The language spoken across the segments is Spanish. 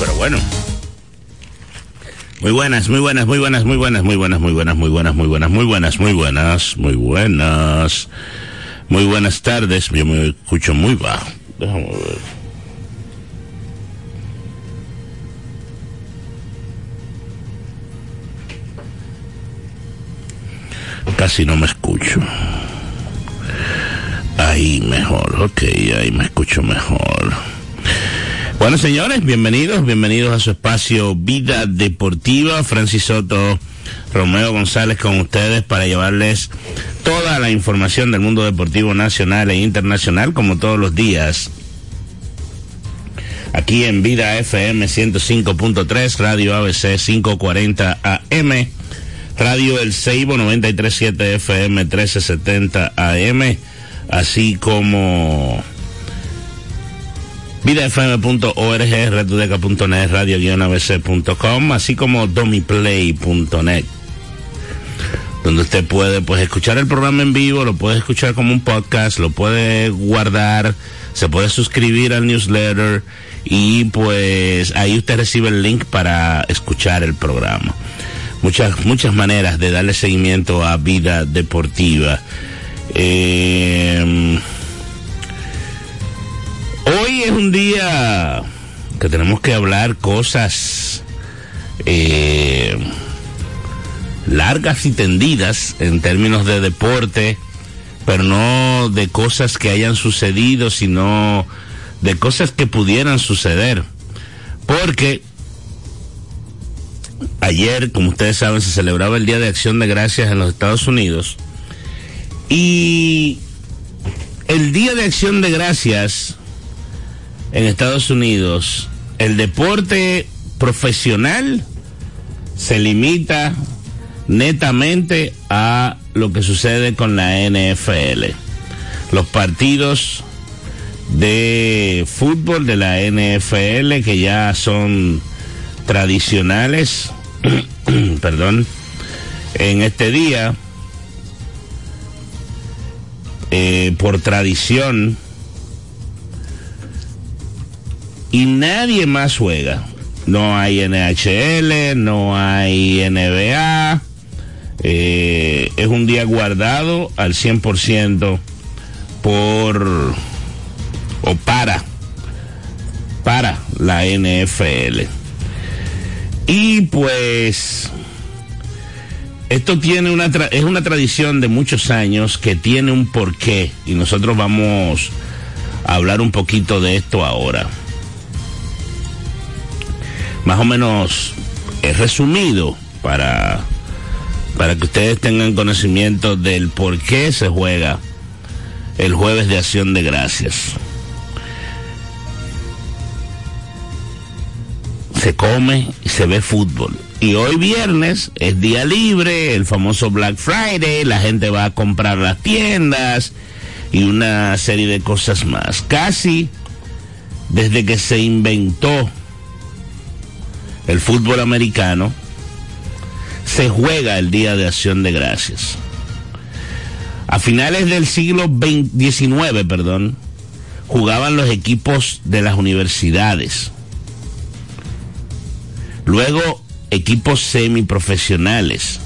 pero bueno. Muy buenas, muy buenas, muy buenas, muy buenas, muy buenas, muy buenas, muy buenas, muy buenas, muy buenas, muy buenas, muy buenas. Muy buenas tardes, yo me escucho muy bajo. Déjame ver. Casi no me escucho. Ahí mejor, ok, ahí me escucho mejor. Bueno, señores, bienvenidos, bienvenidos a su espacio Vida Deportiva. Francis Soto, Romeo González con ustedes para llevarles toda la información del mundo deportivo nacional e internacional, como todos los días. Aquí en Vida FM 105.3, Radio ABC 540 AM, Radio El Seibo 937 FM 1370 AM, así como vidafm.org, redudeca.net, radio-abc.com, así como domiplay.net, donde usted puede pues escuchar el programa en vivo, lo puede escuchar como un podcast, lo puede guardar, se puede suscribir al newsletter y pues ahí usted recibe el link para escuchar el programa. Muchas, muchas maneras de darle seguimiento a vida deportiva. Eh, Hoy es un día que tenemos que hablar cosas eh, largas y tendidas en términos de deporte, pero no de cosas que hayan sucedido, sino de cosas que pudieran suceder. Porque ayer, como ustedes saben, se celebraba el Día de Acción de Gracias en los Estados Unidos. Y el Día de Acción de Gracias en Estados Unidos, el deporte profesional se limita netamente a lo que sucede con la NFL. Los partidos de fútbol de la NFL que ya son tradicionales, perdón, en este día, eh, por tradición, y nadie más juega. No hay NHL, no hay NBA. Eh, es un día guardado al 100% por o para para la NFL. Y pues esto tiene una es una tradición de muchos años que tiene un porqué y nosotros vamos a hablar un poquito de esto ahora. Más o menos es resumido para para que ustedes tengan conocimiento del por qué se juega el jueves de acción de gracias. Se come y se ve fútbol. Y hoy viernes es día libre, el famoso Black Friday, la gente va a comprar las tiendas y una serie de cosas más. Casi desde que se inventó el fútbol americano, se juega el Día de Acción de Gracias. A finales del siglo XIX, perdón, jugaban los equipos de las universidades. Luego, equipos semiprofesionales,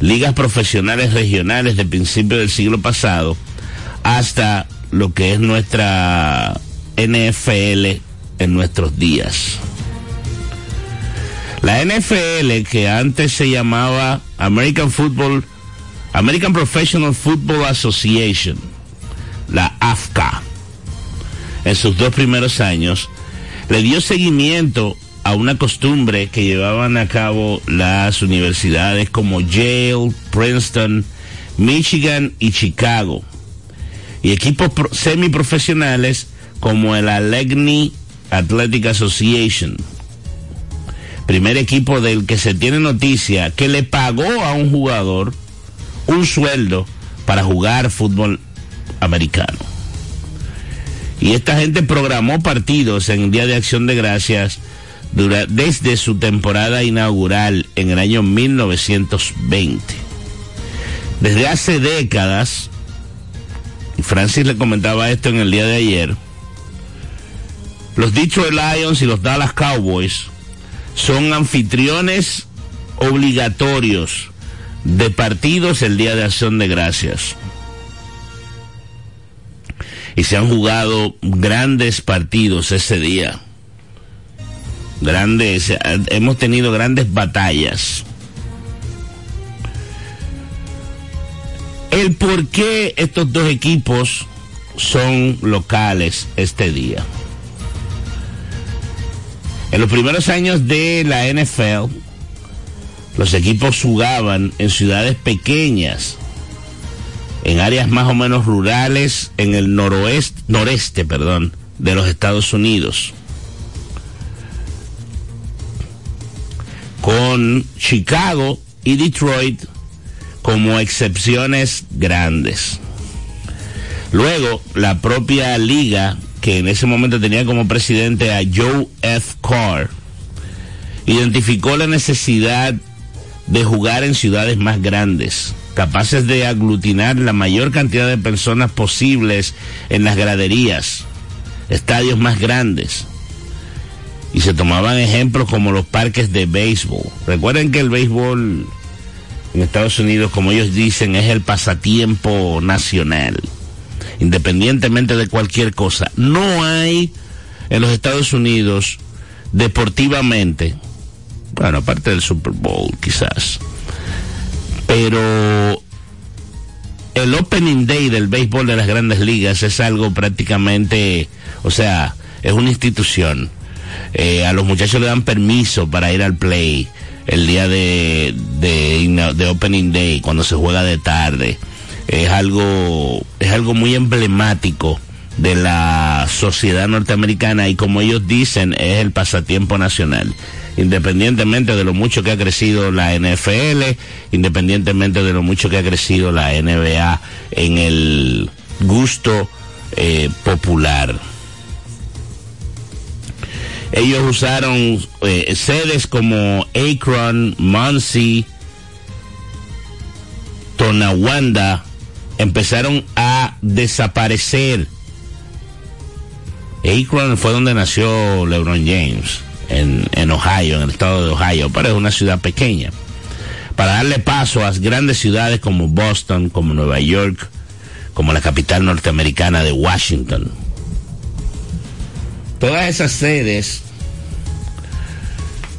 ligas profesionales regionales de principio del siglo pasado, hasta lo que es nuestra NFL en nuestros días. La NFL, que antes se llamaba American Football, American Professional Football Association, la AFCA, en sus dos primeros años, le dio seguimiento a una costumbre que llevaban a cabo las universidades como Yale, Princeton, Michigan y Chicago, y equipos semiprofesionales como el Allegheny Athletic Association primer equipo del que se tiene noticia que le pagó a un jugador un sueldo para jugar fútbol americano. Y esta gente programó partidos en el Día de Acción de Gracias desde su temporada inaugural en el año 1920. Desde hace décadas, y Francis le comentaba esto en el día de ayer, los Detroit Lions y los Dallas Cowboys son anfitriones obligatorios de partidos el Día de Acción de Gracias. Y se han jugado grandes partidos ese día. Grandes, hemos tenido grandes batallas. El por qué estos dos equipos son locales este día. En los primeros años de la NFL, los equipos jugaban en ciudades pequeñas, en áreas más o menos rurales, en el noroeste, noreste, perdón, de los Estados Unidos. Con Chicago y Detroit como excepciones grandes. Luego, la propia liga que en ese momento tenía como presidente a Joe F. Carr, identificó la necesidad de jugar en ciudades más grandes, capaces de aglutinar la mayor cantidad de personas posibles en las graderías, estadios más grandes. Y se tomaban ejemplos como los parques de béisbol. Recuerden que el béisbol en Estados Unidos, como ellos dicen, es el pasatiempo nacional independientemente de cualquier cosa. No hay en los Estados Unidos deportivamente, bueno, aparte del Super Bowl quizás, pero el Opening Day del béisbol de las grandes ligas es algo prácticamente, o sea, es una institución. Eh, a los muchachos le dan permiso para ir al play el día de, de, de Opening Day, cuando se juega de tarde es algo, es algo muy emblemático de la sociedad norteamericana y como ellos dicen es el pasatiempo nacional. Independientemente de lo mucho que ha crecido la NFL, independientemente de lo mucho que ha crecido la NBA en el gusto eh, popular. Ellos usaron eh, sedes como Akron, Muncie, Tonawanda, empezaron a desaparecer. Akron fue donde nació LeBron James, en, Ohio, en el estado de Ohio, pero es una ciudad pequeña. Para darle paso a grandes ciudades como Boston, como Nueva York, como la capital norteamericana de Washington. Todas esas sedes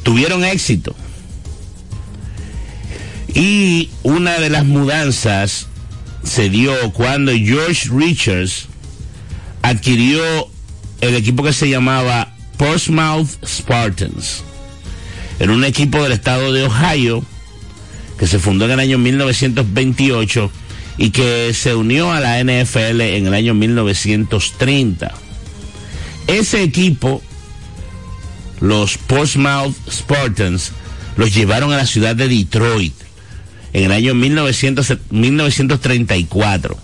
tuvieron éxito Y una de las mudanzas se dio cuando George Richards adquirió el equipo que se llamaba Portsmouth Spartans. Era un equipo del estado de Ohio que se fundó en el año 1928 y que se unió a la NFL en el año 1930. Ese equipo, los Portsmouth Spartans, los llevaron a la ciudad de Detroit en el año 1934.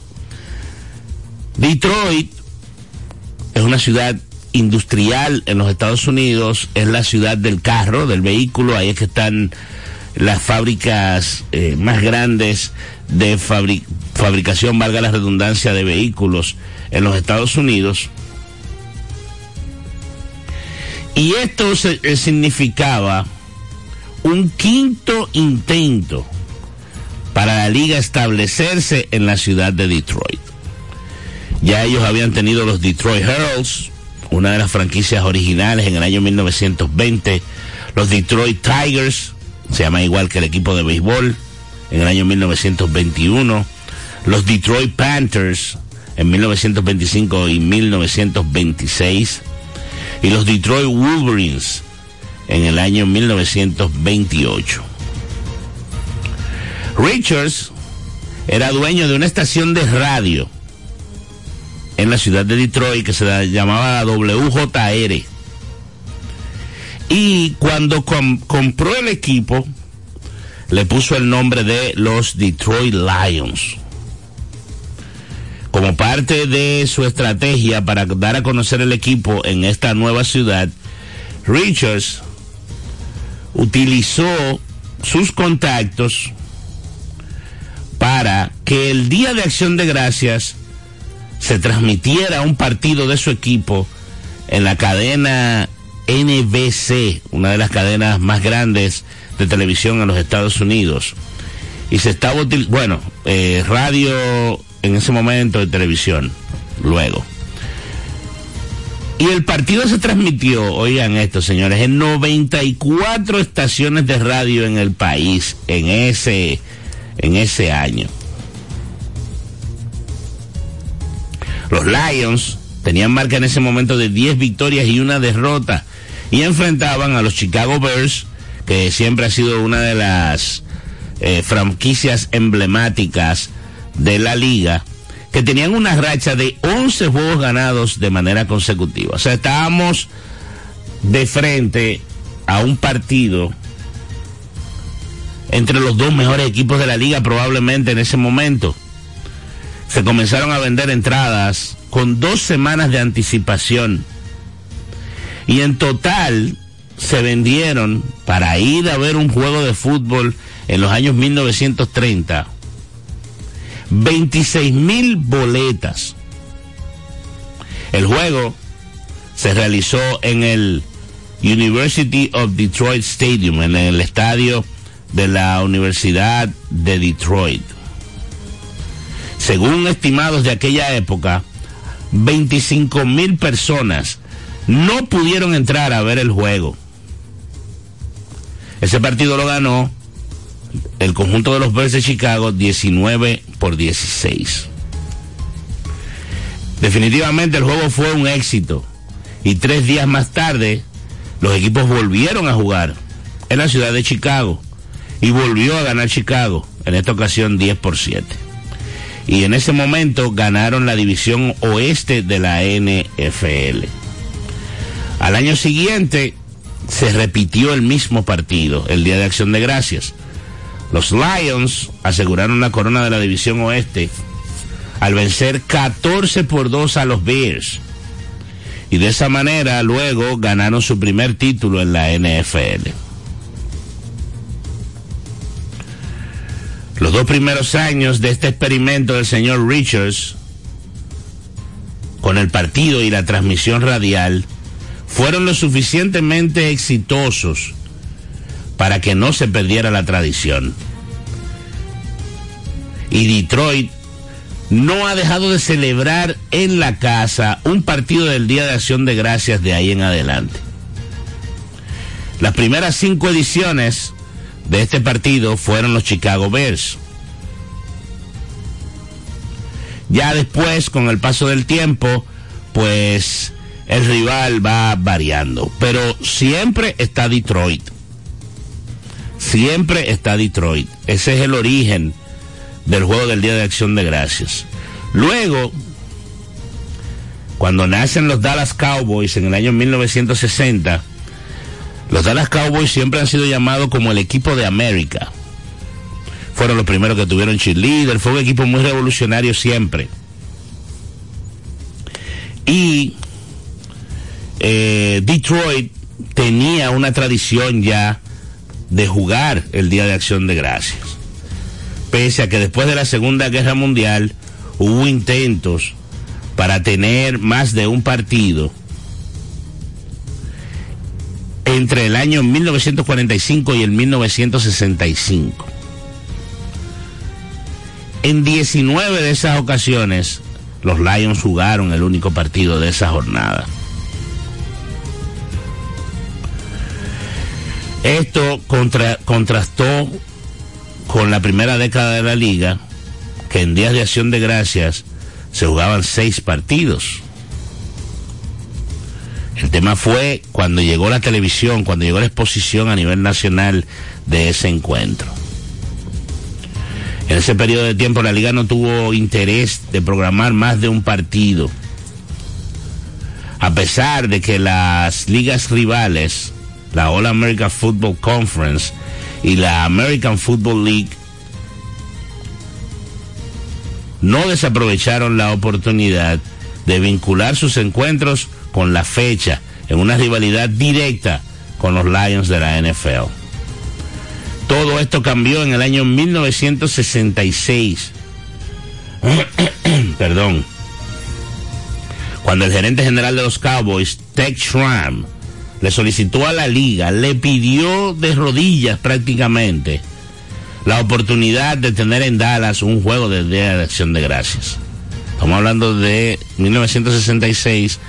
Detroit es una ciudad industrial en los Estados Unidos, es la ciudad del carro, del vehículo, ahí es que están las fábricas eh, más grandes de fabricación, valga la redundancia, de vehículos en los Estados Unidos. Y esto eh, significaba un quinto intento para la liga establecerse en la ciudad de Detroit. Ya ellos habían tenido los Detroit Heralds, una de las franquicias originales en el año 1920, los Detroit Tigers, se llama igual que el equipo de béisbol, en el año 1921, los Detroit Panthers en 1925 y 1926, y los Detroit Wolverines en el año 1928. Richards era dueño de una estación de radio en la ciudad de Detroit que se llamaba WJR. Y cuando compró el equipo, le puso el nombre de los Detroit Lions. Como parte de su estrategia para dar a conocer el equipo en esta nueva ciudad, Richards utilizó sus contactos para que el Día de Acción de Gracias se transmitiera un partido de su equipo en la cadena NBC, una de las cadenas más grandes de televisión en los Estados Unidos. Y se estaba utilizando, bueno, eh, radio en ese momento de televisión, luego. Y el partido se transmitió, oigan esto señores, en 94 estaciones de radio en el país en ese en ese año. Los Lions tenían marca en ese momento de 10 victorias y una derrota y enfrentaban a los Chicago Bears, que siempre ha sido una de las eh, franquicias emblemáticas de la liga, que tenían una racha de 11 juegos ganados de manera consecutiva. O sea, estábamos de frente a un partido entre los dos mejores equipos de la liga probablemente en ese momento. Se comenzaron a vender entradas con dos semanas de anticipación. Y en total se vendieron para ir a ver un juego de fútbol en los años 1930 26 mil boletas. El juego se realizó en el University of Detroit Stadium, en el estadio de la Universidad de Detroit. Según estimados de aquella época, 25 mil personas no pudieron entrar a ver el juego. Ese partido lo ganó el conjunto de los Bears de Chicago 19 por 16. Definitivamente el juego fue un éxito y tres días más tarde los equipos volvieron a jugar en la ciudad de Chicago y volvió a ganar Chicago, en esta ocasión 10 por 7. Y en ese momento ganaron la división oeste de la NFL. Al año siguiente se repitió el mismo partido, el Día de Acción de Gracias. Los Lions aseguraron la corona de la división oeste al vencer 14 por 2 a los Bears. Y de esa manera luego ganaron su primer título en la NFL. Los dos primeros años de este experimento del señor Richards, con el partido y la transmisión radial, fueron lo suficientemente exitosos para que no se perdiera la tradición. Y Detroit no ha dejado de celebrar en la casa un partido del Día de Acción de Gracias de ahí en adelante. Las primeras cinco ediciones de este partido fueron los Chicago Bears. Ya después, con el paso del tiempo, pues el rival va variando. Pero siempre está Detroit. Siempre está Detroit. Ese es el origen del juego del Día de Acción de Gracias. Luego, cuando nacen los Dallas Cowboys en el año 1960, los Dallas Cowboys siempre han sido llamados como el equipo de América. Fueron los primeros que tuvieron cheerleader, fue un equipo muy revolucionario siempre. Y eh, Detroit tenía una tradición ya de jugar el Día de Acción de Gracias. Pese a que después de la Segunda Guerra Mundial hubo intentos para tener más de un partido entre el año 1945 y el 1965. En 19 de esas ocasiones, los Lions jugaron el único partido de esa jornada. Esto contra, contrastó con la primera década de la liga, que en días de acción de gracias se jugaban seis partidos. El tema fue cuando llegó la televisión, cuando llegó la exposición a nivel nacional de ese encuentro. En ese periodo de tiempo la liga no tuvo interés de programar más de un partido. A pesar de que las ligas rivales, la All American Football Conference y la American Football League, no desaprovecharon la oportunidad de vincular sus encuentros con la fecha en una rivalidad directa con los Lions de la NFL. Todo esto cambió en el año 1966. Perdón. Cuando el gerente general de los Cowboys, Tech Schramm, le solicitó a la liga, le pidió de rodillas prácticamente la oportunidad de tener en Dallas un juego de Día de Acción de Gracias. Estamos hablando de 1966,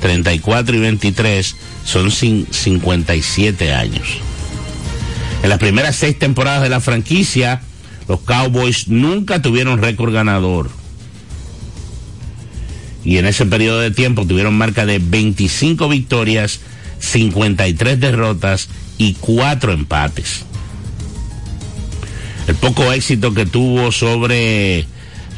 34 y 23, son 57 años. En las primeras seis temporadas de la franquicia, los Cowboys nunca tuvieron récord ganador. Y en ese periodo de tiempo tuvieron marca de 25 victorias, 53 derrotas y 4 empates. El poco éxito que tuvo sobre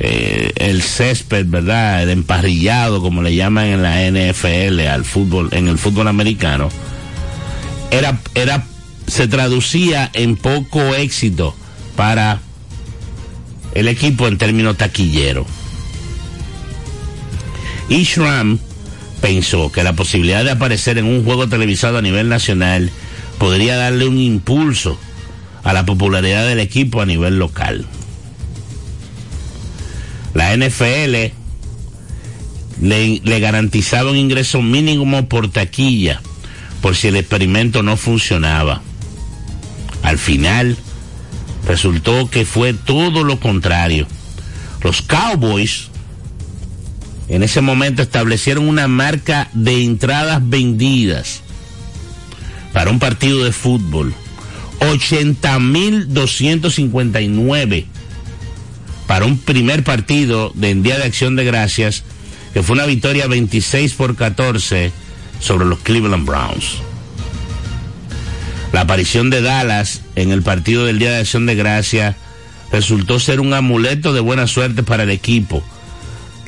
eh, el césped, ¿verdad? El emparrillado, como le llaman en la NFL al fútbol, en el fútbol americano, era, era se traducía en poco éxito para el equipo en términos taquilleros. Ishram pensó que la posibilidad de aparecer en un juego televisado a nivel nacional podría darle un impulso a la popularidad del equipo a nivel local. La NFL le, garantizaba un ingreso mínimo por taquilla por si el experimento no funcionaba. Al final, resultó que fue todo lo contrario. Los Cowboys en ese momento establecieron una marca de entradas vendidas para un partido de fútbol. 80.259 para un primer partido de Día de Acción de Gracias, que fue una victoria 26 por 14 sobre los Cleveland Browns. La aparición de Dallas en el partido del Día de Acción de Gracia resultó ser un amuleto de buena suerte para el equipo.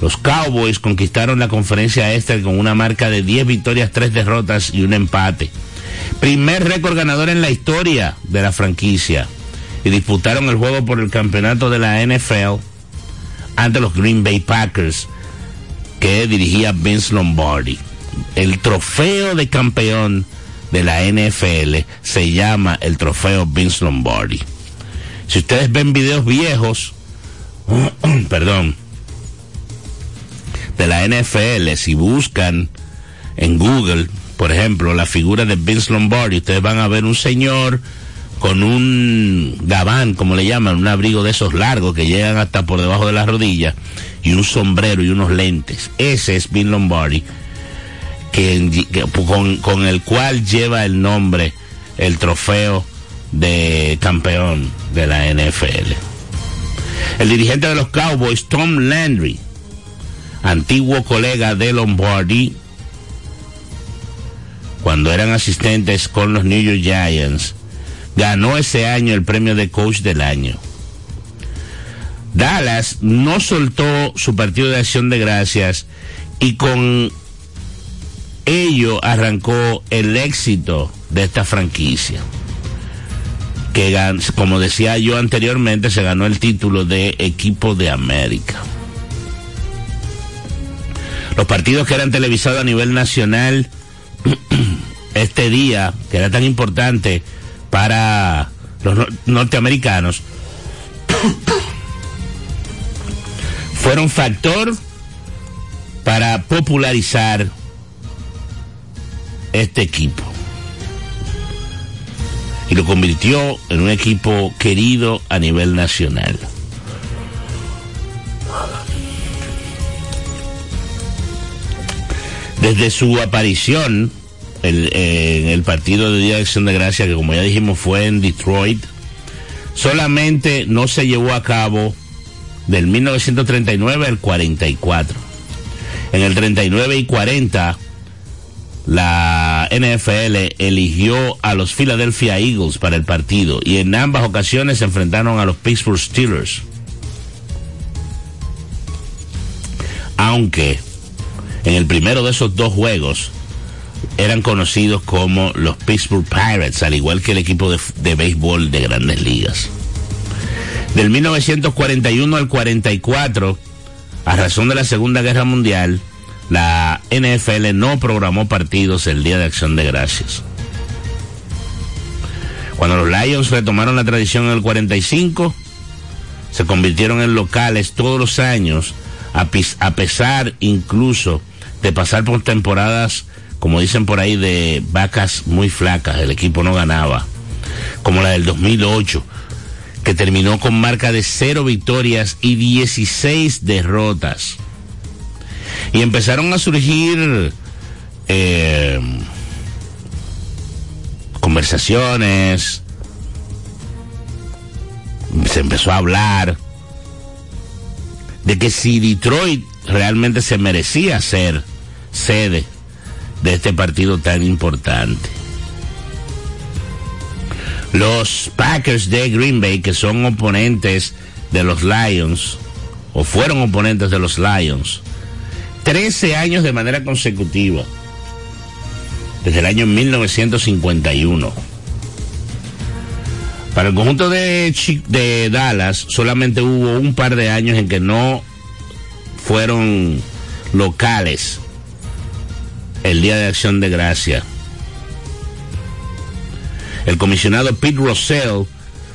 Los Cowboys conquistaron la conferencia este con una marca de 10 victorias, 3 derrotas y un empate. Primer récord ganador en la historia de la franquicia. Y disputaron el juego por el campeonato de la NFL ante los Green Bay Packers que dirigía Vince Lombardi. El trofeo de campeón de la NFL se llama el trofeo Vince Lombardi. Si ustedes ven videos viejos, perdón, de la NFL, si buscan en Google, por ejemplo, la figura de Vince Lombardi, ustedes van a ver un señor con un gabán, como le llaman, un abrigo de esos largos que llegan hasta por debajo de las rodillas, y un sombrero y unos lentes. Ese es Vince Lombardi con, con, el cual lleva el nombre el trofeo de campeón de la NFL. El dirigente de los Cowboys, Tom Landry, antiguo colega de Lombardi, cuando eran asistentes con los New York Giants, ganó ese año el premio de coach del año. Dallas no soltó su partido de acción de gracias y con ello arrancó el éxito de esta franquicia. Que, como decía yo anteriormente, se ganó el título de equipo de América. Los partidos que eran televisados a nivel nacional este día, que era tan importante para los norteamericanos, fueron factor para popularizar este equipo. Y lo convirtió en un equipo querido a nivel nacional. Desde su aparición en el partido de Día de Acción de Gracia, que como ya dijimos fue en Detroit, solamente no se llevó a cabo del 1939 al 44. En el 39 y 40, la NFL eligió a los Philadelphia Eagles para el partido y en ambas ocasiones se enfrentaron a los Pittsburgh Steelers. Aunque en el primero de esos dos juegos eran conocidos como los Pittsburgh Pirates, al igual que el equipo de, de béisbol de grandes ligas. Del 1941 al 44, a razón de la Segunda Guerra Mundial, la NFL no programó partidos el Día de Acción de Gracias. Cuando los Lions retomaron la tradición en el 45, se convirtieron en locales todos los años, a, a pesar incluso de pasar por temporadas, como dicen por ahí, de vacas muy flacas, el equipo no ganaba, como la del 2008, que terminó con marca de cero victorias y 16 derrotas. Y empezaron a surgir eh, conversaciones, se empezó a hablar de que si Detroit realmente se merecía ser sede de este partido tan importante. Los Packers de Green Bay, que son oponentes de los Lions, o fueron oponentes de los Lions, 13 años de manera consecutiva, desde el año 1951. Para el conjunto de, de Dallas solamente hubo un par de años en que no fueron locales el Día de Acción de Gracia. El comisionado Pete Russell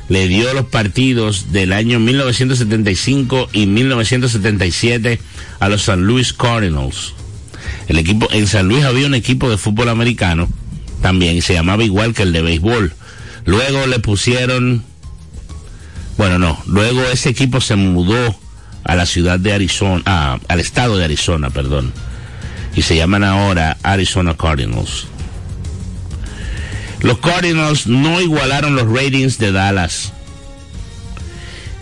le dio los partidos del año 1975 y 1977 a los San Luis Cardinals. El equipo, en San Luis había un equipo de fútbol americano también y se llamaba igual que el de béisbol. Luego le pusieron, bueno, no, luego ese equipo se mudó a la ciudad de Arizona, al estado de Arizona, perdón, y se llaman ahora Arizona Cardinals. Los Cardinals no igualaron los ratings de Dallas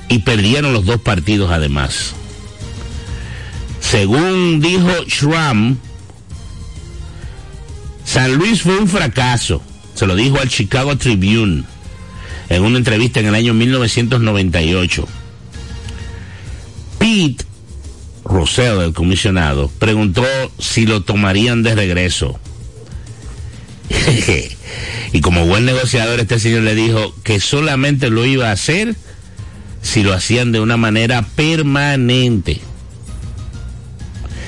y perdieron los dos partidos además. Según dijo Schramm, San Luis fue un fracaso. Se lo dijo al Chicago Tribune en una entrevista en el año 1998. Pete Rosell, el comisionado, preguntó si lo tomarían de regreso. y como buen negociador, este señor le dijo que solamente lo iba a hacer si lo hacían de una manera permanente.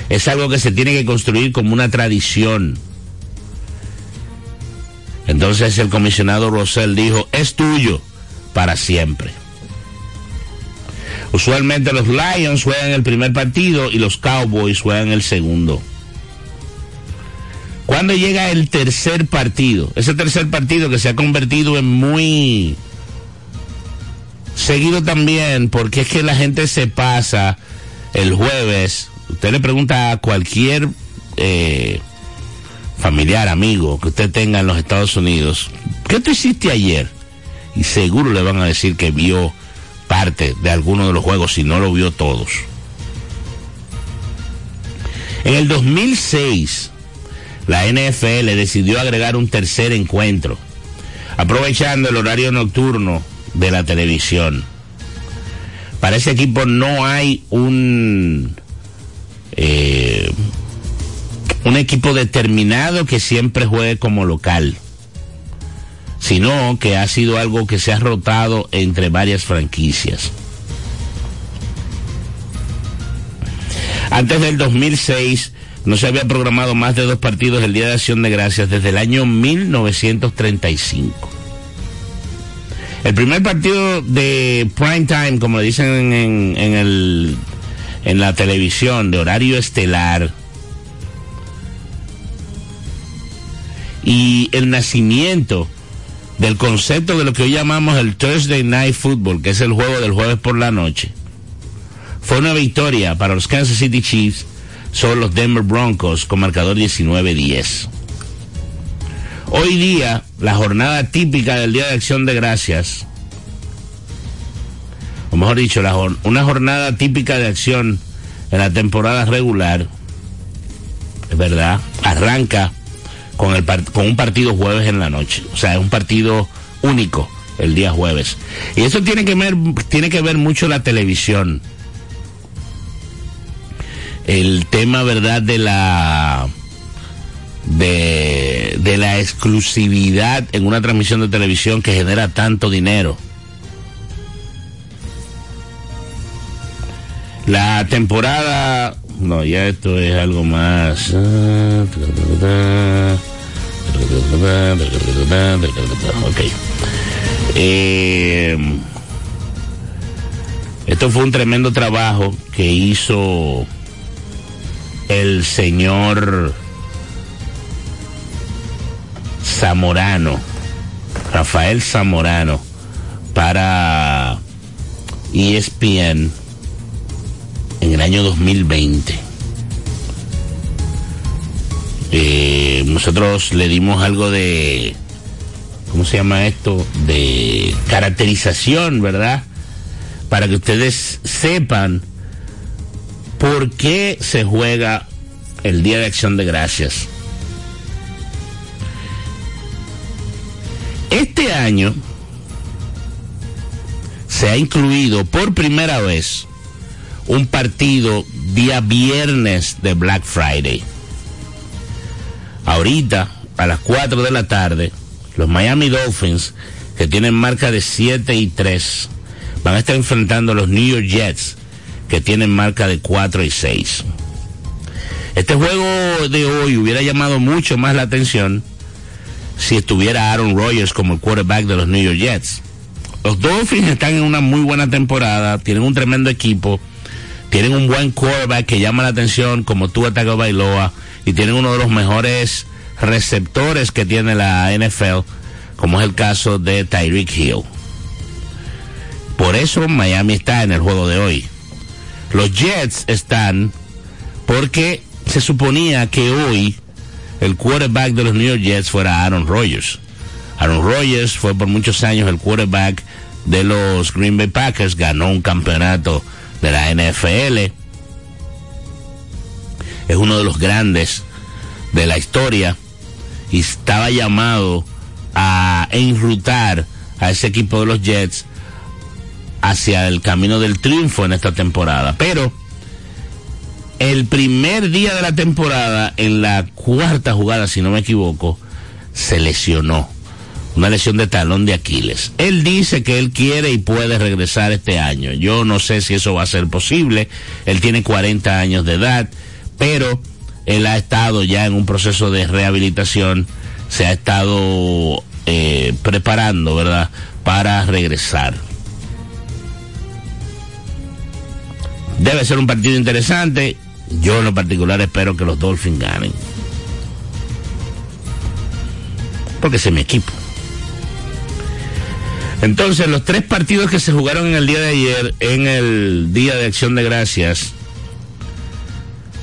Es algo que se tiene que construir como una tradición. Entonces el comisionado Rosell dijo, es tuyo para siempre. Usualmente los Lions juegan el primer partido y los Cowboys juegan el segundo. Cuando llega el tercer partido, ese tercer partido que se ha convertido en muy seguido también, porque es que la gente se pasa el jueves usted le pregunta a cualquier eh, familiar, amigo que usted tenga en los Estados Unidos, ¿qué tú hiciste ayer? y seguro le van a decir que vio parte de alguno de los juegos si no lo vio todos. En el 2006, la NFL decidió agregar un tercer encuentro, aprovechando el horario nocturno de la televisión. Para ese equipo no hay un eh, un equipo determinado que siempre juegue como local, sino que ha sido algo que se ha rotado entre varias franquicias. Antes del 2006 no se había programado más de dos partidos del Día de Acción de Gracias desde el año 1935. El primer partido de prime time, como dicen en, en, el, en la televisión, de horario estelar, y el nacimiento del concepto de lo que hoy llamamos el Thursday Night Football, que es el juego del jueves por la noche, fue una victoria para los Kansas City Chiefs sobre los Denver Broncos con marcador 19-10. Hoy día, la jornada típica del Día de Acción de Gracias, o mejor dicho, una jornada típica de acción en la temporada regular, es verdad, arranca con, el, con un partido jueves en la noche. O sea, es un partido único el día jueves. Y eso tiene que ver, tiene que ver mucho la televisión. El tema, ¿verdad?, de la de, de la exclusividad en una transmisión de televisión que genera tanto dinero. La temporada, no, ya esto es algo más. Ok. Eh, esto fue un tremendo trabajo que hizo el señor Zamorano, Rafael Zamorano, para ESPN en el año 2020. Eh, nosotros le dimos algo de, ¿cómo se llama esto? De caracterización, ¿verdad? Para que ustedes sepan por qué se juega el Día de Acción de Gracias. Este año se ha incluido por primera vez un partido día viernes de Black Friday. Ahorita, a las 4 de la tarde, los Miami Dolphins, que tienen marca de 7 y 3, van a estar enfrentando a los New York Jets, que tienen marca de 4 y 6. Este juego de hoy hubiera llamado mucho más la atención si estuviera Aaron Rodgers como el quarterback de los New York Jets. Los Dolphins están en una muy buena temporada, tienen un tremendo equipo, tienen un buen quarterback que llama la atención como Tua Tagovailoa y tienen uno de los mejores receptores que tiene la NFL, como es el caso de Tyreek Hill. Por eso Miami está en el juego de hoy. Los Jets están porque se suponía que hoy el quarterback de los New York Jets fuera Aaron Rodgers. Aaron Rodgers fue por muchos años el quarterback de los Green Bay Packers, ganó un campeonato de la NFL. Es uno de los grandes de la historia y estaba llamado a enrutar a ese equipo de los Jets hacia el camino del triunfo en esta temporada. Pero el primer día de la temporada, en la cuarta jugada, si no me equivoco, se lesionó. Una lesión de talón de Aquiles. Él dice que él quiere y puede regresar este año. Yo no sé si eso va a ser posible. Él tiene 40 años de edad, pero él ha estado ya en un proceso de rehabilitación. Se ha estado eh, preparando, ¿verdad? Para regresar. Debe ser un partido interesante. Yo en lo particular espero que los Dolphins ganen. Porque es mi equipo. Entonces, los tres partidos que se jugaron en el día de ayer, en el Día de Acción de Gracias,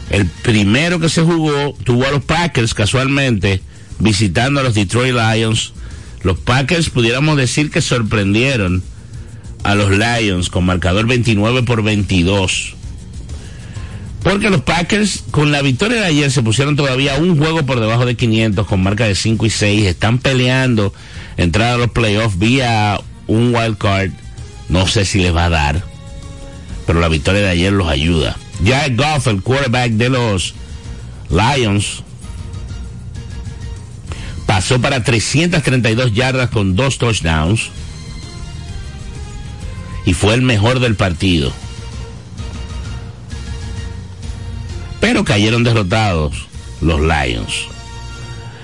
el primero que se jugó tuvo a los Packers casualmente visitando a los Detroit Lions. los Packers pudiéramos decir que sorprendieron a los Lions con marcador 29 por 22. Porque los Packers con la victoria de ayer se pusieron todavía un juego por debajo de 500 con marca de 5 y 6. Están peleando entrar a los playoffs vía un wild card. No sé si les va a dar. Pero la victoria de ayer los ayuda. Jack Goff, el quarterback de los Lions, pasó para 332 yardas con dos touchdowns y fue el mejor del partido. Pero cayeron derrotados los Lions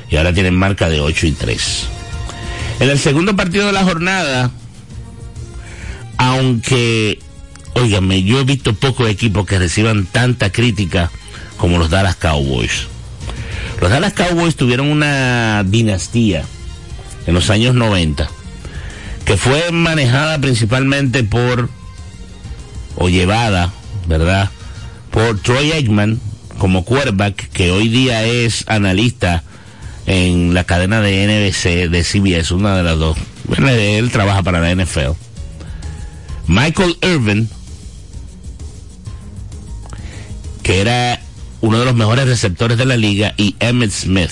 y ahora tienen marca de 8 y 3. En el segundo partido de la jornada, aunque, óigame, yo he visto pocos equipos que reciban tanta crítica como los Dallas Cowboys. Los Dallas Cowboys tuvieron una dinastía en los años 90 que fue manejada principalmente por o llevada, ¿verdad? Por Troy Aikman como quarterback que hoy día es analista en la cadena de NBC de CBS, una de las dos. Bueno, él trabaja para la NFL. Michael Irvin, que era uno de los mejores receptores de la liga, y Emmett Smith,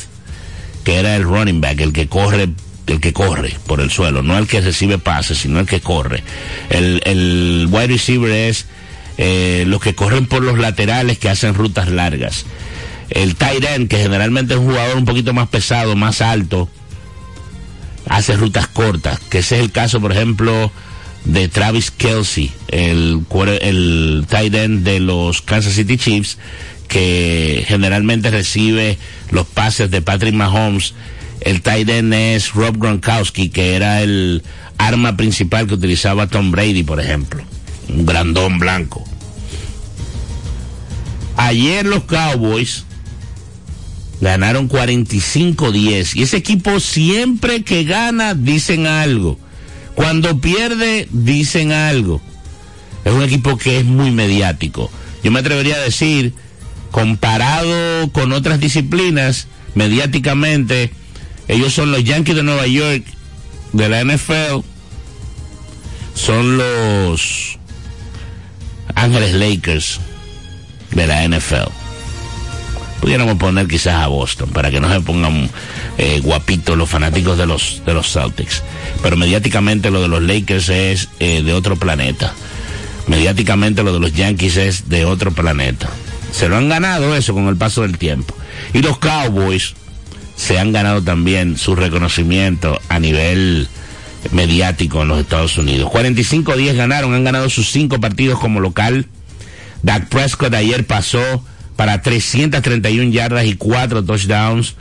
que era el running back, el que corre, el que corre por el suelo, no el que recibe pases, sino el que corre. El, el wide receiver es eh, los que corren por los laterales que hacen rutas largas. El tight end, que generalmente es un jugador un poquito más pesado, más alto, hace rutas cortas, que ese es el caso, por ejemplo, de Travis Kelsey, el, el tight end de los Kansas City Chiefs, que generalmente recibe los pases de Patrick Mahomes. El tight end es Rob Gronkowski, que era el arma principal que utilizaba Tom Brady, por ejemplo. Un grandón blanco. Ayer los Cowboys ganaron 45-10 y ese equipo siempre que gana dicen algo. Cuando pierde dicen algo. Es un equipo que es muy mediático. Yo me atrevería a decir comparado con otras disciplinas, mediáticamente, ellos son los Yankees de Nueva York de la NFL, son los Ángeles Lakers de la NFL. Pudiéramos poner quizás a Boston para que no se pongan eh, guapitos los fanáticos de los de los Celtics. Pero mediáticamente lo de los Lakers es eh, de otro planeta. Mediáticamente lo de los Yankees es de otro planeta. Se lo han ganado eso con el paso del tiempo. Y los Cowboys se han ganado también su reconocimiento a nivel mediático en los Estados Unidos. 45-10 ganaron, han ganado sus cinco partidos como local. Dak Prescott ayer pasó para 331 yardas y cuatro touchdowns.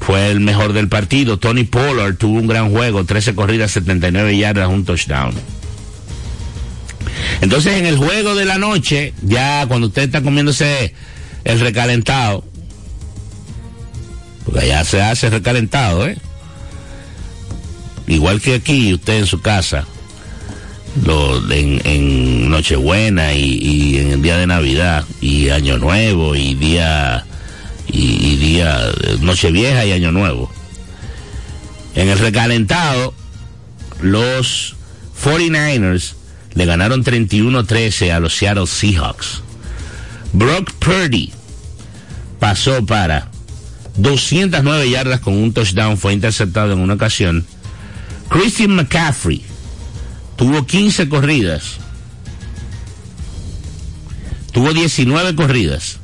Fue el mejor del partido. Tony Pollard tuvo un gran juego, 13 corridas, 79 yardas, un touchdown. Entonces en el juego de la noche, ya cuando usted está comiéndose el recalentado, porque allá se hace recalentado, ¿eh? Igual que aquí, usted en su casa, en, Nochebuena y, en el día de Navidad y Año Nuevo y día y, y día Nochevieja y Año Nuevo. En el recalentado, los 49ers le ganaron 31-13 a los Seattle Seahawks. Brock Purdy pasó para 209 yardas con un touchdown, fue interceptado en una ocasión. Christian McCaffrey tuvo 15 corridas. Tuvo 19 corridas,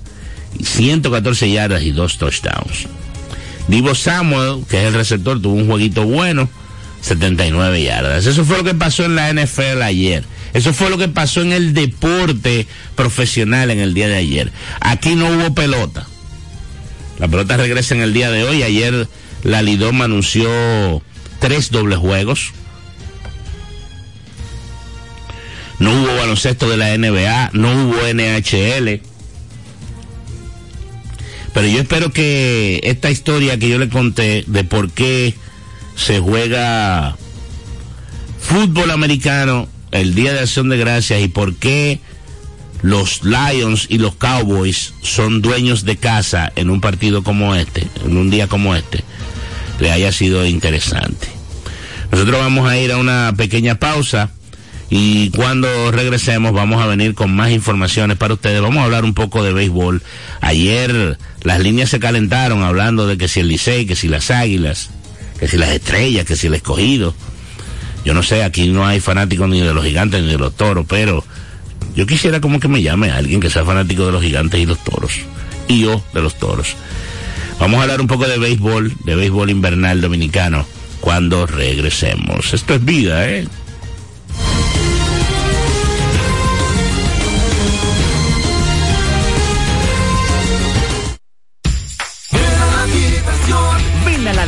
114 yardas y dos touchdowns. Divo Samuel, que es el receptor, tuvo un jueguito bueno, 79 yardas. Eso fue lo que pasó en la NFL ayer. Eso fue lo que pasó en el deporte profesional en el día de ayer. Aquí no hubo pelota. La pelota regresa en el día de hoy. Ayer la Lidoma anunció tres dobles juegos. No hubo baloncesto de la NBA, no hubo NHL. Pero yo espero que esta historia que yo le conté de por qué se juega fútbol americano el Día de Acción de Gracias y por qué los Lions y los Cowboys son dueños de casa en un partido como este, en un día como este, le haya sido interesante. Nosotros vamos a ir a una pequeña pausa y cuando regresemos vamos a venir con más informaciones para ustedes. Vamos a hablar un poco de béisbol. Ayer las líneas se calentaron hablando de que si el Licey, que si las Águilas, que si las Estrellas, que si el Escogido. Yo no sé, aquí no hay fanáticos ni de los gigantes ni de los toros, pero yo quisiera como que me llame alguien que sea fanático de los gigantes y los toros. Y yo de los toros. Vamos a hablar un poco de béisbol, de béisbol invernal dominicano, cuando regresemos. Esto es vida, ¿eh?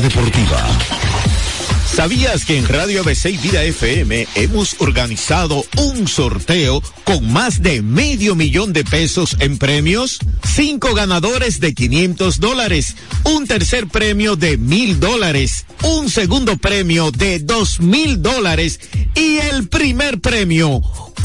deportiva. ¿Sabías que en Radio ABC Vida FM hemos organizado un sorteo con más de medio millón de pesos en premios? Cinco ganadores de 500 dólares, un tercer premio de mil dólares, un segundo premio de dos mil dólares y el primer premio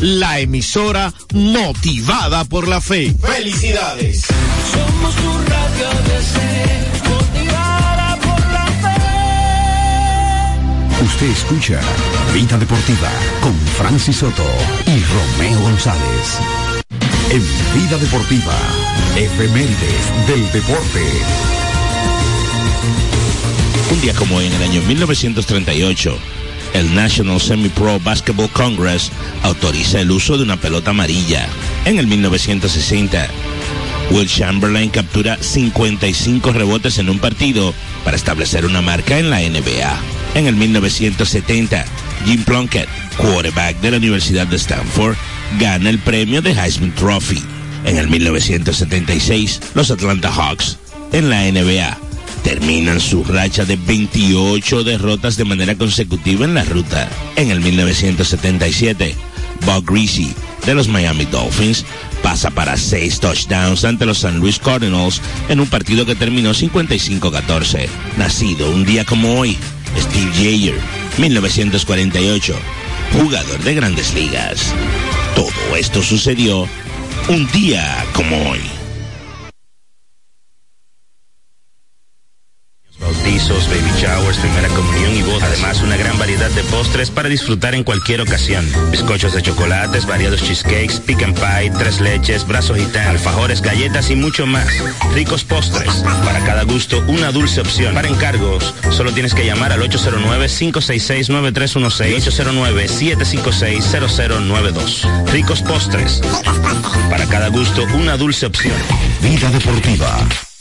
la emisora motivada por la fe. ¡Felicidades! Somos tu Radio ABC, motivada por la fe. Usted escucha Vida Deportiva con Francis Soto y Romeo González. En Vida Deportiva, efemérides del deporte. Un día como hoy, en el año 1938, el National Semi-Pro Basketball Congress autoriza el uso de una pelota amarilla. En el 1960, Will Chamberlain captura 55 rebotes en un partido para establecer una marca en la NBA. En el 1970, Jim Plunkett, quarterback de la Universidad de Stanford, gana el premio de Heisman Trophy. En el 1976, los Atlanta Hawks, en la NBA, terminan su racha de 28 derrotas de manera consecutiva en la ruta. En el 1977, Bob Greasy de los Miami Dolphins pasa para 6 touchdowns ante los San Luis Cardinals en un partido que terminó 55-14. Nacido un día como hoy, Steve Jayer, 1948, jugador de grandes ligas. Todo esto sucedió un día como hoy. Baby showers, primera comunión y bodas. Además, una gran variedad de postres para disfrutar en cualquier ocasión. Bizcochos de chocolates, variados cheesecakes, pick and pie, tres leches, brazos gitán, alfajores, galletas y mucho más. Ricos postres. Para cada gusto, una dulce opción. Para encargos, solo tienes que llamar al 809-566-9316 809-756-0092. Ricos postres. Para cada gusto, una dulce opción. Vida deportiva.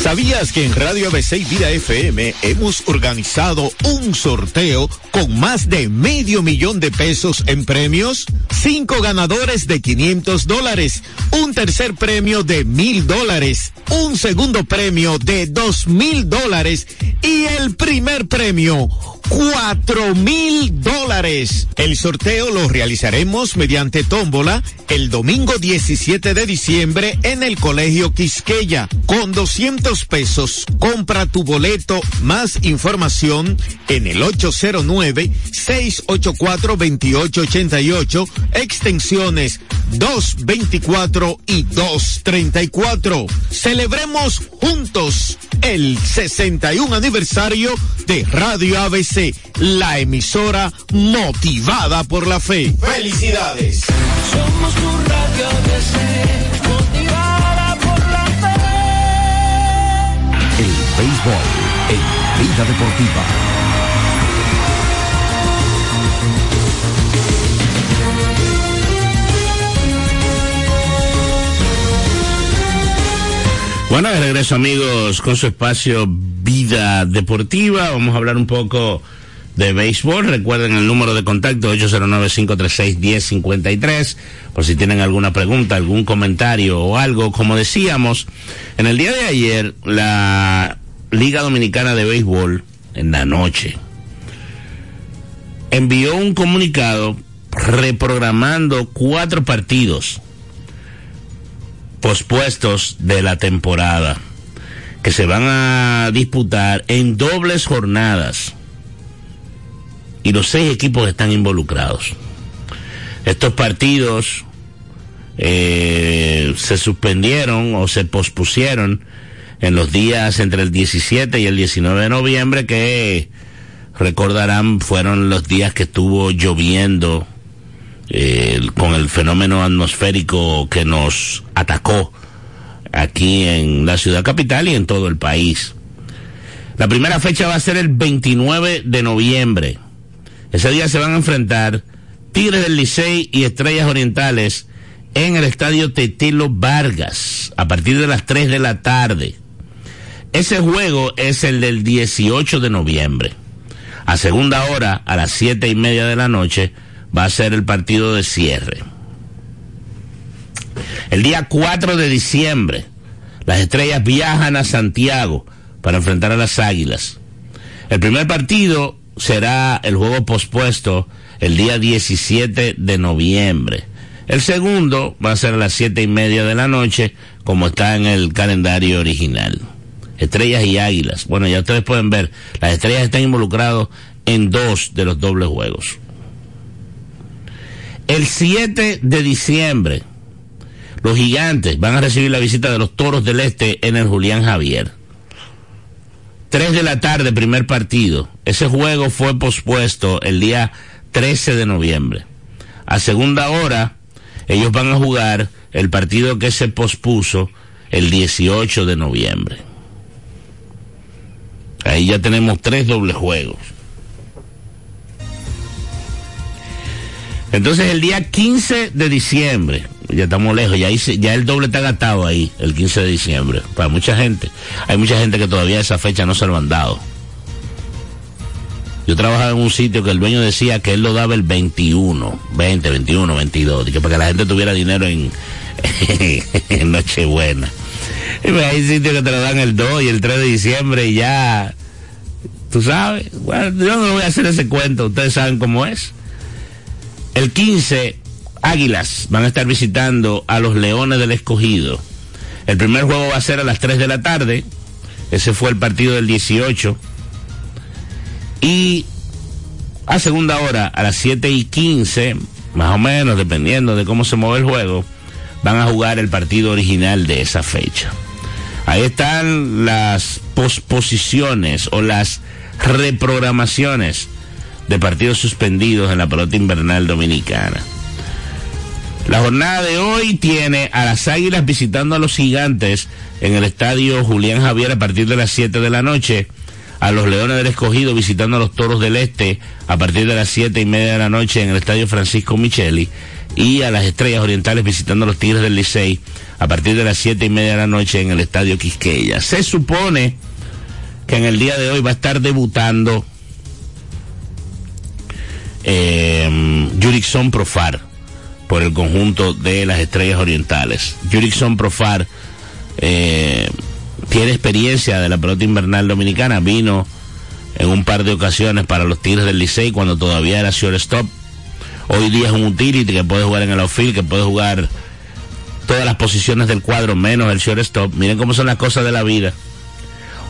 ¿Sabías que en Radio ABC Vida FM hemos organizado un sorteo con más de medio millón de pesos en premios? Cinco ganadores de 500 dólares, un tercer premio de mil dólares, un segundo premio de dos mil dólares y el primer premio cuatro mil dólares. El sorteo lo realizaremos mediante tómbola el domingo 17 de diciembre en el Colegio Quisqueya. Con 200 pesos, compra tu boleto. Más información en el 809-684-2888, extensiones 224 y 234. Celebremos juntos el 61 aniversario de Radio ABC, la emisora motivada por la fe. ¡Felicidades! Somos tu radio ABC, béisbol en vida deportiva. Bueno, de regreso amigos con su espacio Vida Deportiva. Vamos a hablar un poco de béisbol. Recuerden el número de contacto 809-536-1053 por si tienen alguna pregunta, algún comentario o algo. Como decíamos, en el día de ayer la Liga Dominicana de Béisbol, en la noche, envió un comunicado reprogramando cuatro partidos pospuestos de la temporada que se van a disputar en dobles jornadas y los seis equipos están involucrados. Estos partidos eh, se suspendieron o se pospusieron en los días entre el 17 y el 19 de noviembre que recordarán fueron los días que estuvo lloviendo eh, con el fenómeno atmosférico que nos atacó aquí en la ciudad capital y en todo el país. La primera fecha va a ser el 29 de noviembre. Ese día se van a enfrentar Tigres del Licey y Estrellas Orientales en el estadio Tetelo Vargas a partir de las 3 de la tarde. Ese juego es el del 18 de noviembre. A segunda hora, a las siete y media de la noche, va a ser el partido de cierre. El día 4 de diciembre, las estrellas viajan a Santiago para enfrentar a las águilas. El primer partido será el juego pospuesto el día 17 de noviembre. El segundo va a ser a las siete y media de la noche, como está en el calendario original. Estrellas y águilas. Bueno, ya ustedes pueden ver, las estrellas están involucrados en dos de los dobles juegos. El 7 de diciembre, los gigantes van a recibir la visita de los toros del este en el Julián Javier. 3 de la tarde, primer partido. Ese juego fue pospuesto el día 13 de noviembre. A segunda hora, ellos van a jugar el partido que se pospuso el 18 de noviembre. Ahí ya tenemos tres dobles juegos. Entonces el día 15 de diciembre, ya estamos lejos, ya, el doble está gastado ahí, el 15 de diciembre, para mucha gente. Hay mucha gente que todavía esa fecha no se lo han dado. Yo trabajaba en un sitio que el dueño decía que él lo daba el 21, 20, 21, 22, que para que la gente tuviera dinero en Nochebuena. Pues hay sitios que te lo dan el 2 y el 3 de diciembre y ya, tú sabes, yo no voy a hacer ese cuento, ustedes saben cómo es. El 15, Águilas van a estar visitando a los Leones del Escogido. El primer juego va a ser a las 3 de la tarde. Ese fue el partido del 18. Y a segunda hora, a las 7 y 15, más o menos, dependiendo de cómo se mueve el juego, van a jugar el partido original de esa fecha. Ahí están las posposiciones o las reprogramaciones de partidos suspendidos en la pelota invernal dominicana. La jornada de hoy tiene a las Águilas visitando a los Gigantes en el estadio Julián Javier a partir de las 7 de la noche, a los Leones del Escogido visitando a los Toros del Este a partir de las 7 y media de la noche en el estadio Francisco Micheli y a las Estrellas Orientales visitando a los Tigres del Licey a partir de las siete y media de la noche en el Estadio Quisqueya. Se supone que en el día de hoy va a estar debutando eh, Profar por el conjunto de las Estrellas Orientales. Jurickson Profar eh, tiene experiencia de la pelota invernal dominicana, vino en un par de ocasiones para los Tigres del Licey cuando todavía era shortstop. Hoy día es un utility que puede jugar en el outfield, que puede jugar todas las posiciones del cuadro menos el shortstop. Miren cómo son las cosas de la vida.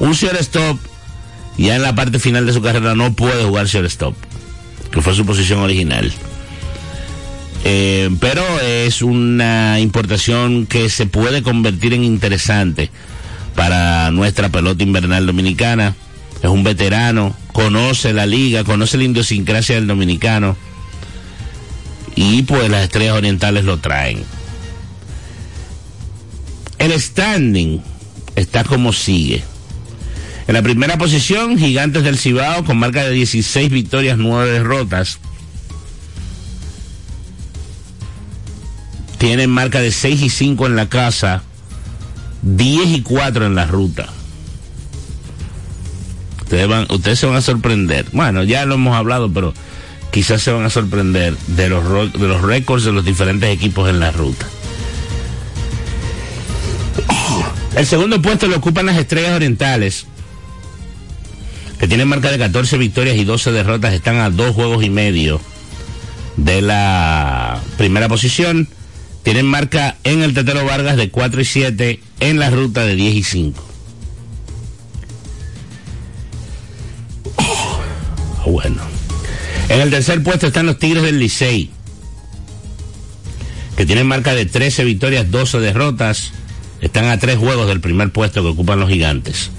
Un shortstop ya en la parte final de su carrera no puede jugar shortstop, que fue su posición original. Eh, pero es una importación que se puede convertir en interesante para nuestra pelota invernal dominicana. Es un veterano, conoce la liga, conoce la idiosincrasia del dominicano. Y pues las estrellas orientales lo traen. El standing está como sigue. En la primera posición, Gigantes del Cibao con marca de 16 victorias, 9 derrotas. Tienen marca de 6 y 5 en la casa, 10 y 4 en la ruta. Ustedes, van, ustedes se van a sorprender. Bueno, ya lo hemos hablado, pero quizás se van a sorprender de los, de los récords de los diferentes equipos en la ruta. El segundo puesto lo ocupan las Estrellas Orientales, que tienen marca de 14 victorias y 12 derrotas, están a dos juegos y medio de la primera posición. Tienen marca en el Tetero Vargas de 4 y 7, en la ruta de 10 y 5. Bueno. En el tercer puesto están los Tigres del Licey, que tienen marca de 13 victorias, 12 derrotas. Están a tres juegos del primer puesto que ocupan los gigantes.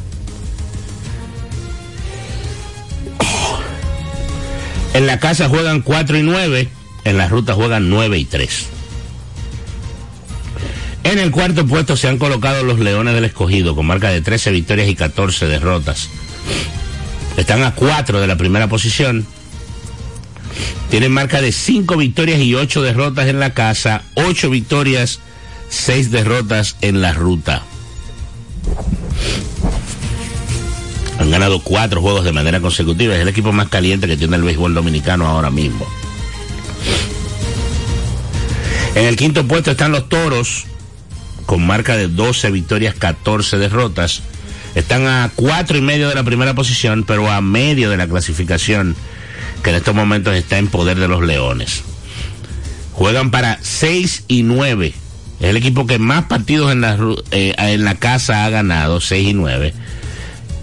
En la casa juegan 4 y 9, en la ruta juegan 9 y 3. En el cuarto puesto se han colocado los Leones del Escogido con marca de 13 victorias y 14 derrotas. Están a 4 de la primera posición. Tienen marca de 5 victorias y 8 derrotas en la casa, 8 victorias, 6 derrotas en la ruta. Han ganado 4 juegos de manera consecutiva. Es el equipo más caliente que tiene el béisbol dominicano ahora mismo. En el quinto puesto están los Toros con marca de 12 victorias, 14 derrotas. Están a cuatro y medio de la primera posición, pero a medio de la clasificación, que en estos momentos está en poder de los Leones. Juegan para 6 y 9. Es el equipo que más partidos en la, eh, en la casa ha ganado, 6 y 9.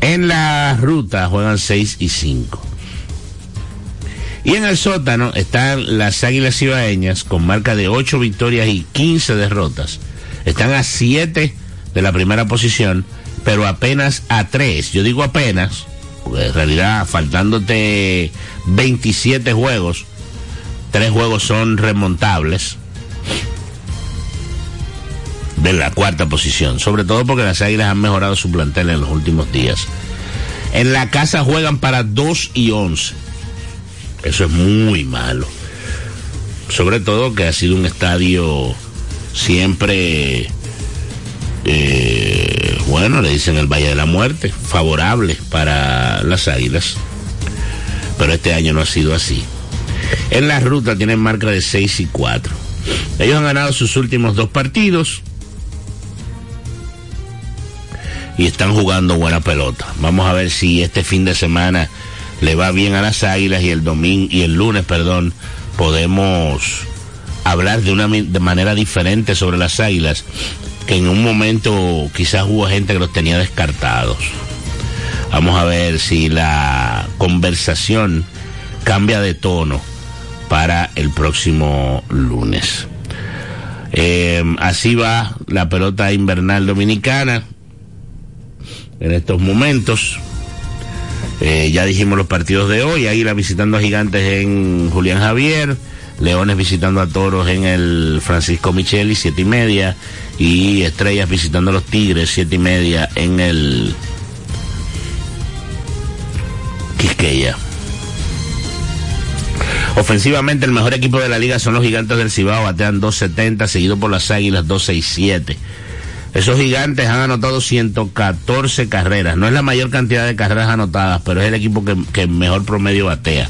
En la ruta juegan 6 y 5. Y en el sótano están las Águilas Ibaeñas con marca de 8 victorias y 15 derrotas. Están a 7 de la primera posición, pero apenas a 3. Yo digo apenas, en realidad faltándote 27 juegos, 3 juegos son remontables de la cuarta posición, sobre todo porque las Águilas han mejorado su plantel en los últimos días. En la casa juegan para 2 y 11. Eso es muy malo. Sobre todo que ha sido un estadio siempre, eh, bueno, le dicen el Valle de la Muerte, favorable para las Águilas. Pero este año no ha sido así. En la ruta tienen marca de 6 y 4. Ellos han ganado sus últimos dos partidos y están jugando buena pelota. Vamos a ver si este fin de semana le va bien a las Águilas y el domingo y el lunes, perdón, podemos hablar de una de manera diferente sobre las Águilas, que en un momento quizás hubo gente que los tenía descartados. Vamos a ver si la conversación cambia de tono para el próximo lunes. Eh, así va la pelota invernal dominicana en estos momentos. Eh, ya dijimos los partidos de hoy, Águila visitando a Gigantes en Julián Javier, Leones visitando a Toros en el Francisco Micheli, siete y media, y Estrellas visitando a los Tigres, siete y media en el Quisqueya. Ofensivamente, el mejor equipo de la liga son los gigantes del Cibao, batean 270, seguido por las águilas 267. Esos gigantes han anotado 114 carreras. No es la mayor cantidad de carreras anotadas, pero es el equipo que, que mejor promedio batea.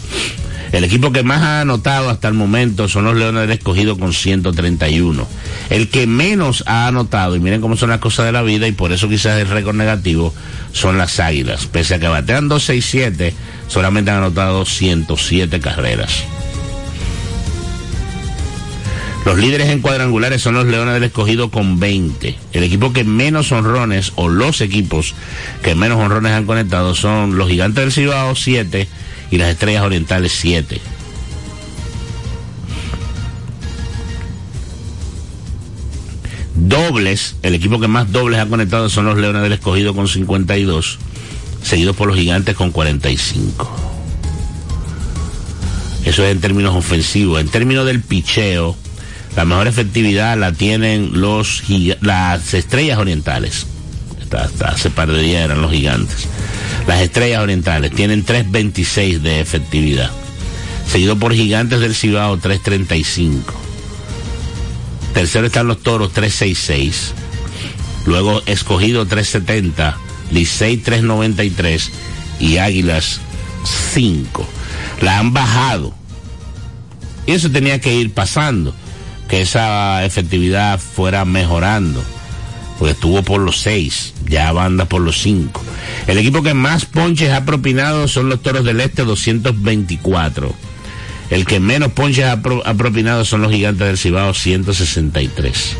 El equipo que más ha anotado hasta el momento son los Leones del Escogido con 131. El que menos ha anotado, y miren cómo son las cosas de la vida, y por eso quizás el récord negativo, son las Águilas. Pese a que batean 267, solamente han anotado 107 carreras. Los líderes en cuadrangulares son los Leones del Escogido con 20. El equipo que menos honrones, o los equipos que menos honrones han conectado son los Gigantes del Cibao 7 y las Estrellas Orientales 7. Dobles, el equipo que más dobles ha conectado son los Leones del Escogido con 52, seguidos por los Gigantes con 45. Eso es en términos ofensivos. En términos del picheo, la mejor efectividad la tienen los las estrellas orientales. Hasta, hasta, hace par de días eran los gigantes. Las estrellas orientales tienen 3.26 de efectividad. Seguido por gigantes del Cibao 3.35. Tercero están los toros 3.66. Luego escogido 3.70. Licey 3.93. Y águilas 5. La han bajado. Y eso tenía que ir pasando que esa efectividad fuera mejorando. Pues estuvo por los seis, ya anda por los cinco. El equipo que más ponches ha propinado son los Toros del Este, 224. El que menos ponches ha, ha propinado son los Gigantes del Cibao, 163.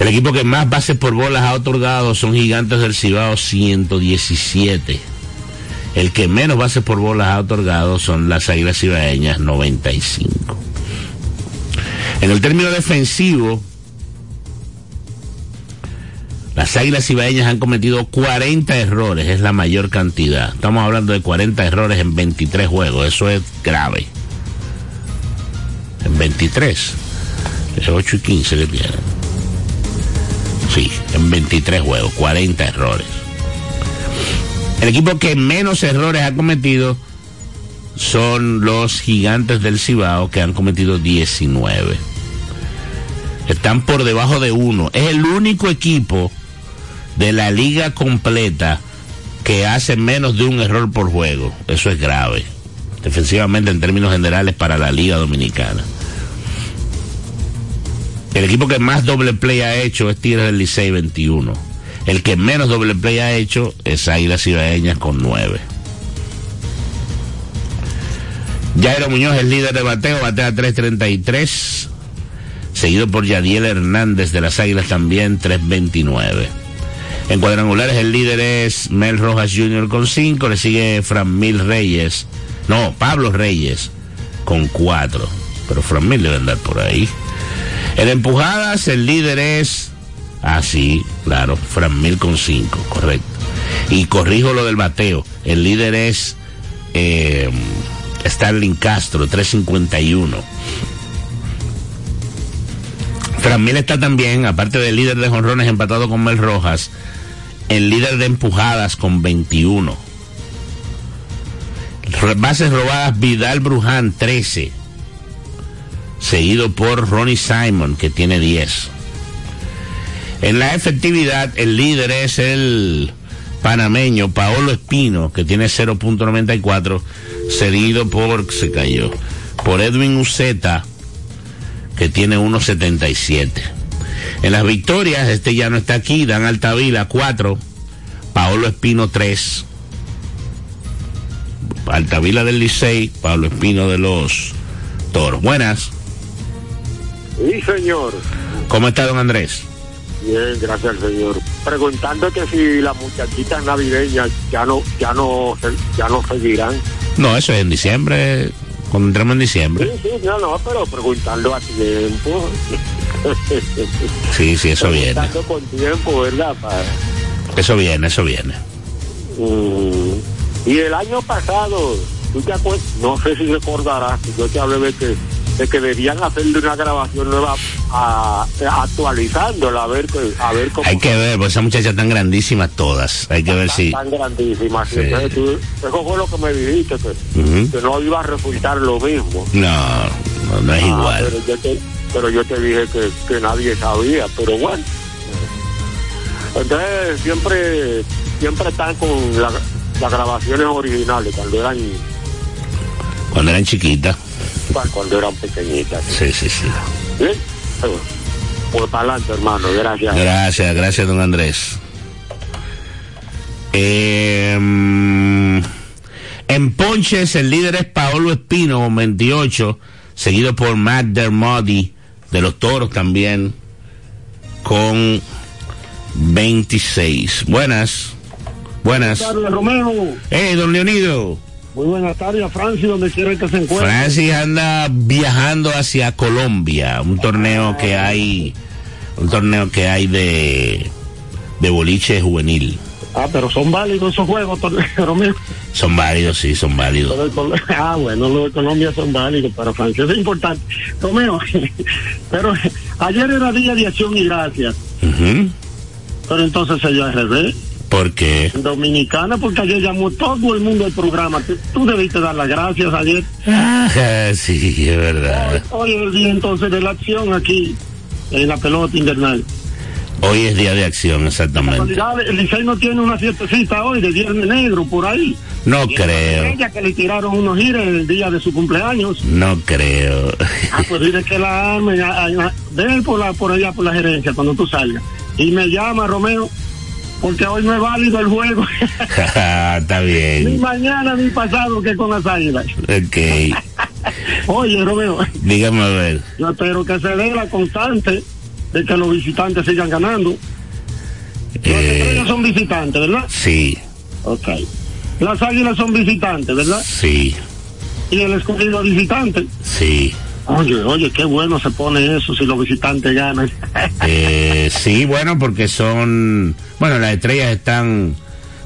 El equipo que más bases por bolas ha otorgado son Gigantes del Cibao, 117. El que menos bases por bolas ha otorgado son las Águilas Cibaeñas, 95. En el término defensivo, las Águilas Cibaeñas han cometido 40 errores, es la mayor cantidad. Estamos hablando de 40 errores en 23 juegos, eso es grave. En 23, es 8 y 15 que tienen. Sí, en 23 juegos, 40 errores. El equipo que menos errores ha cometido son los gigantes del Cibao que han cometido 19. Están por debajo de uno. Es el único equipo de la liga completa que hace menos de un error por juego. Eso es grave. Defensivamente en términos generales para la liga dominicana. El equipo que más doble play ha hecho es Tigres del Licey 21. El que menos doble play ha hecho es Águilas Cibaeñas con 9. Jairo Muñoz es líder de bateo, batea 3.33, seguido por Yadiel Hernández de las Águilas también 3.29. En cuadrangulares el líder es Mel Rojas Jr. con 5, le sigue Fran Mil Reyes, no, Pablo Reyes con 4, pero Fran Mil debe andar por ahí. En empujadas el líder es, ah sí, claro, Fran Mil con 5, correcto. Y corrijo lo del bateo, el líder es... Eh, Castro, 351. Framil está también, aparte del líder de jonrones empatado con Mel Rojas, el líder de empujadas con 21. Bases robadas Vidal Bruján, 13. Seguido por Ronnie Simon, que tiene 10. En la efectividad, el líder es el panameño Paolo Espino, que tiene 0.94 seguido por, se cayó, por Edwin Uceta, que tiene 1.77. En las victorias, este ya no está aquí, Dan Altavila 4, Paolo Espino 3, Altavila del Licey, Pablo Espino de los Toros. Buenas. Sí, señor. ¿Cómo está don Andrés? Bien, gracias al señor. Preguntándote si las muchachitas navideñas ya no, ya no, ya no seguirán. No, eso es en diciembre, cuando entremos en diciembre. Sí, sí, no, no, pero preguntando a tiempo. Sí, sí, eso viene. Preguntando con tiempo, ¿verdad? Para... Eso viene, eso viene. Mm. Y el año pasado, ¿tú te acuerdas? No sé si recordarás, yo te hablé de que, de que debían hacerle una grabación nueva a, actualizándola a ver a ver cómo hay que ver pues esas muchachas tan grandísimas todas hay que ver si tan grandísimas eso fue lo que me dijiste que, no iba a resultar lo mismo no no, es ah, igual pero yo, te, pero yo te dije que, que nadie sabía pero bueno entonces siempre siempre están con las grabaciones originales cuando eran cuando eran chiquitas cuando eran pequeñitas sí sí sí, ¿Sí? Pues para adelante, hermano. Gracias. Gracias, gracias, don Andrés. Em, en Ponches, el líder es Paolo Espino, con 28, seguido por Matt Dermody, de los Toros también, con 26. Buenas. Buenas. Buenas tardes, Romeo. Eh, don Leonido. Muy buenas tardes a Francis, donde quiera que se encuentre. Francis anda viajando hacia Colombia, un torneo que hay, un torneo que hay de, de boliche juvenil. Ah, pero son válidos esos juegos, Romeo. Son válidos, sí, son válidos. Ah, bueno, los de Colombia son válidos para Francia, es importante. Romeo, pero ayer era día de acción y gracias. Pero entonces se dio al revés. ¿Por qué? Dominicana, porque ayer llamó todo el mundo al programa. Tú, debiste dar las gracias ayer. Ah, sí, es verdad. Hoy, es el día entonces de la acción aquí, en la pelota invernal. Hoy es día de acción, exactamente. el Licey no tiene una fiestecita hoy de Viernes Negro por ahí. No creo. Ella que le tiraron unos gires el día de su cumpleaños. No creo. Ah, pues dile que la arme, ve por, la, por allá por la gerencia cuando tú salgas. Y me llama Romeo porque hoy no es válido el juego. Está bien. Ni mañana ni pasado que con las águilas. Ok. Oye, Romeo. Dígame a ver. Yo espero que se dé la constante de que los visitantes sigan ganando. Eh, son visitantes, ¿verdad? Sí. Ok. Las águilas son visitantes, ¿verdad? Sí. ¿Y el escogido visitante? Sí. Oye, oye, qué bueno se pone eso si los visitantes ganan. eh, sí, bueno, porque son. Bueno, las estrellas están.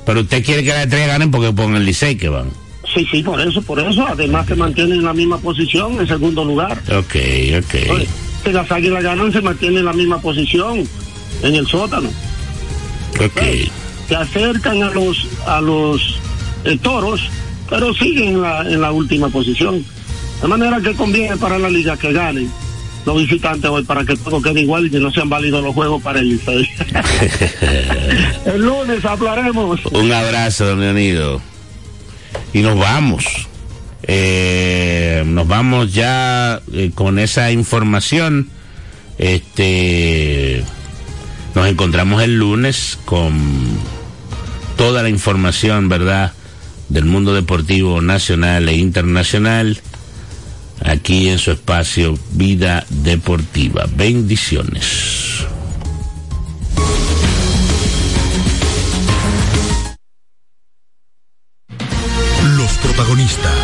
Pero usted quiere que las estrellas ganen porque pongan el Licey que van. Sí, sí, por eso, por eso. Además que mantienen la misma posición en segundo lugar. Ok, ok. Si las águilas ganan, se mantienen en la misma posición en el sótano. Ok. Se acercan a los a los eh, toros, pero siguen en la, en la última posición. De manera que conviene para la liga que ganen los visitantes hoy para que todo quede igual y que no sean válidos los juegos para el El lunes hablaremos. Un abrazo, don Leonido. Y nos vamos. Eh, nos vamos ya eh, con esa información. Este nos encontramos el lunes con toda la información, ¿verdad? Del mundo deportivo nacional e internacional aquí en su espacio Vida Deportiva. Bendiciones. Los protagonistas,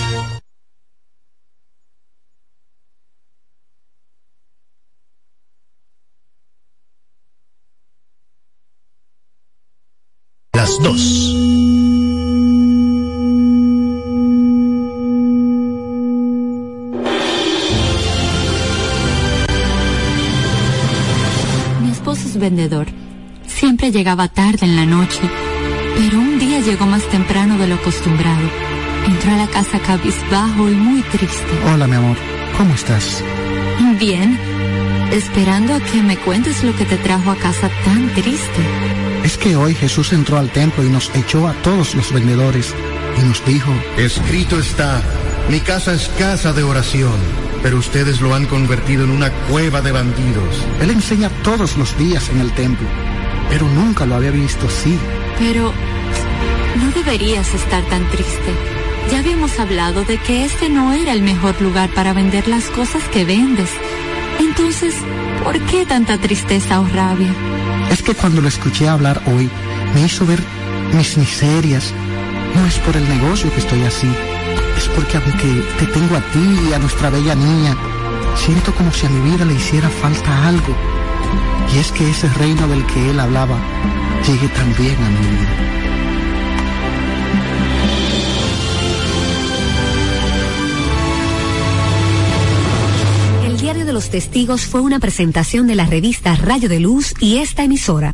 Las dos. vendedor. Siempre llegaba tarde en la noche, pero un día llegó más temprano de lo acostumbrado. Entró a la casa cabizbajo y muy triste. Hola, mi amor. ¿Cómo estás? Bien. Esperando a que me cuentes lo que te trajo a casa tan triste. Es que hoy Jesús entró al templo y nos echó a todos los vendedores y nos dijo, Escrito está, mi casa es casa de oración pero ustedes lo han convertido en una cueva de bandidos. Él enseña todos los días en el templo, pero nunca lo había visto así. Pero no deberías estar tan triste. Ya habíamos hablado de que este no era el mejor lugar para vender las cosas que vendes. Entonces, ¿por qué tanta tristeza o rabia? Es que cuando lo escuché hablar hoy, me hizo ver mis miserias. No es por el negocio que estoy así, es porque aunque te tengo a ti y a nuestra bella niña, siento como si a mi vida le hiciera falta algo. Y es que ese reino del que él hablaba llegue también a mi vida. De los Testigos fue una presentación de la revista Rayo de Luz y esta emisora.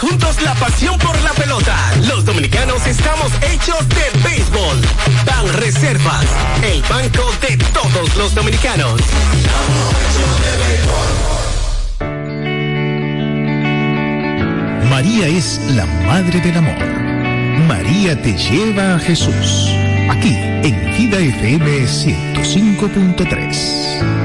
Juntos la pasión por la pelota. Los dominicanos estamos hechos de béisbol. Ban Reservas, el banco de todos los dominicanos. María es la madre del amor. María te lleva a Jesús. Aquí en Vida FM 105.3.